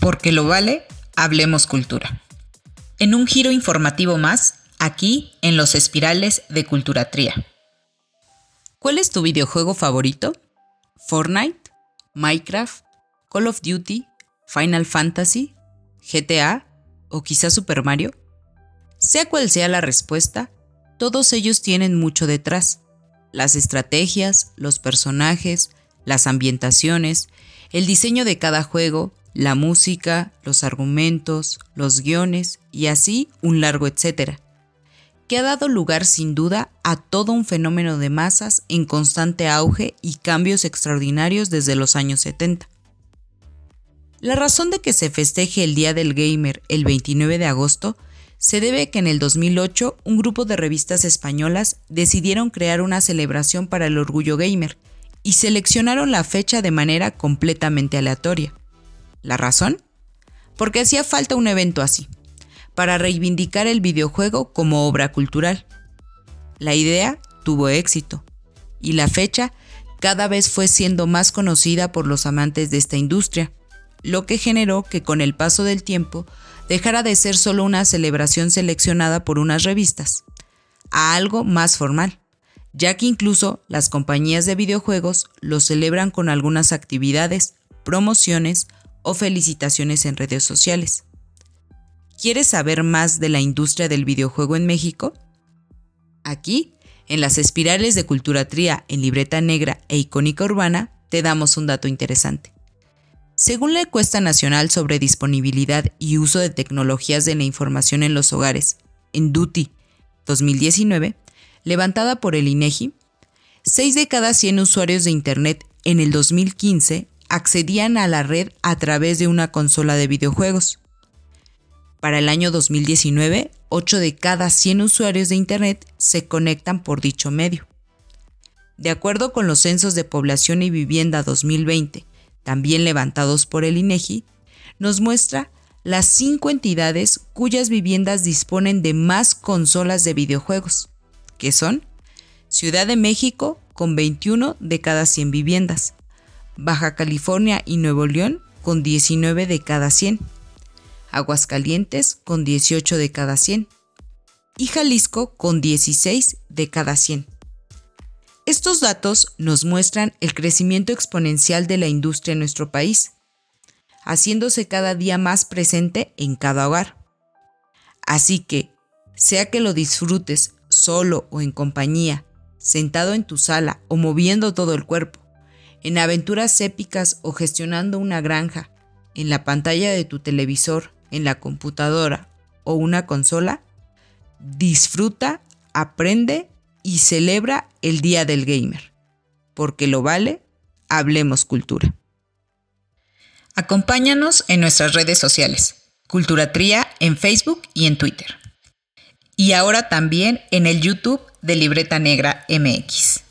Porque lo vale, hablemos cultura. En un giro informativo más, aquí en los espirales de Cultura Tría. ¿Cuál es tu videojuego favorito? ¿Fortnite? ¿Minecraft? ¿Call of Duty? ¿Final Fantasy? ¿GTA? ¿O quizás Super Mario? Sea cual sea la respuesta, todos ellos tienen mucho detrás. Las estrategias, los personajes, las ambientaciones, el diseño de cada juego, la música, los argumentos, los guiones y así un largo etcétera, que ha dado lugar sin duda a todo un fenómeno de masas en constante auge y cambios extraordinarios desde los años 70. La razón de que se festeje el Día del Gamer el 29 de agosto se debe a que en el 2008 un grupo de revistas españolas decidieron crear una celebración para el orgullo gamer y seleccionaron la fecha de manera completamente aleatoria. ¿La razón? Porque hacía falta un evento así, para reivindicar el videojuego como obra cultural. La idea tuvo éxito, y la fecha cada vez fue siendo más conocida por los amantes de esta industria, lo que generó que con el paso del tiempo dejara de ser solo una celebración seleccionada por unas revistas, a algo más formal, ya que incluso las compañías de videojuegos lo celebran con algunas actividades, promociones o felicitaciones en redes sociales. ¿Quieres saber más de la industria del videojuego en México? Aquí, en las espirales de Cultura Tría en Libreta Negra e Icónica Urbana, te damos un dato interesante. Según la encuesta nacional sobre disponibilidad y uso de tecnologías de la información en los hogares, en DUTI 2019, levantada por el INEGI, 6 de cada 100 usuarios de Internet en el 2015 accedían a la red a través de una consola de videojuegos. Para el año 2019, 8 de cada 100 usuarios de Internet se conectan por dicho medio. De acuerdo con los censos de población y vivienda 2020 también levantados por el INEGI, nos muestra las cinco entidades cuyas viviendas disponen de más consolas de videojuegos, que son Ciudad de México con 21 de cada 100 viviendas, Baja California y Nuevo León con 19 de cada 100, Aguascalientes con 18 de cada 100 y Jalisco con 16 de cada 100. Estos datos nos muestran el crecimiento exponencial de la industria en nuestro país, haciéndose cada día más presente en cada hogar. Así que, sea que lo disfrutes solo o en compañía, sentado en tu sala o moviendo todo el cuerpo, en aventuras épicas o gestionando una granja, en la pantalla de tu televisor, en la computadora o una consola, disfruta, aprende y celebra el Día del Gamer. Porque lo vale, hablemos cultura. Acompáñanos en nuestras redes sociales, Cultura Tría en Facebook y en Twitter. Y ahora también en el YouTube de Libreta Negra MX.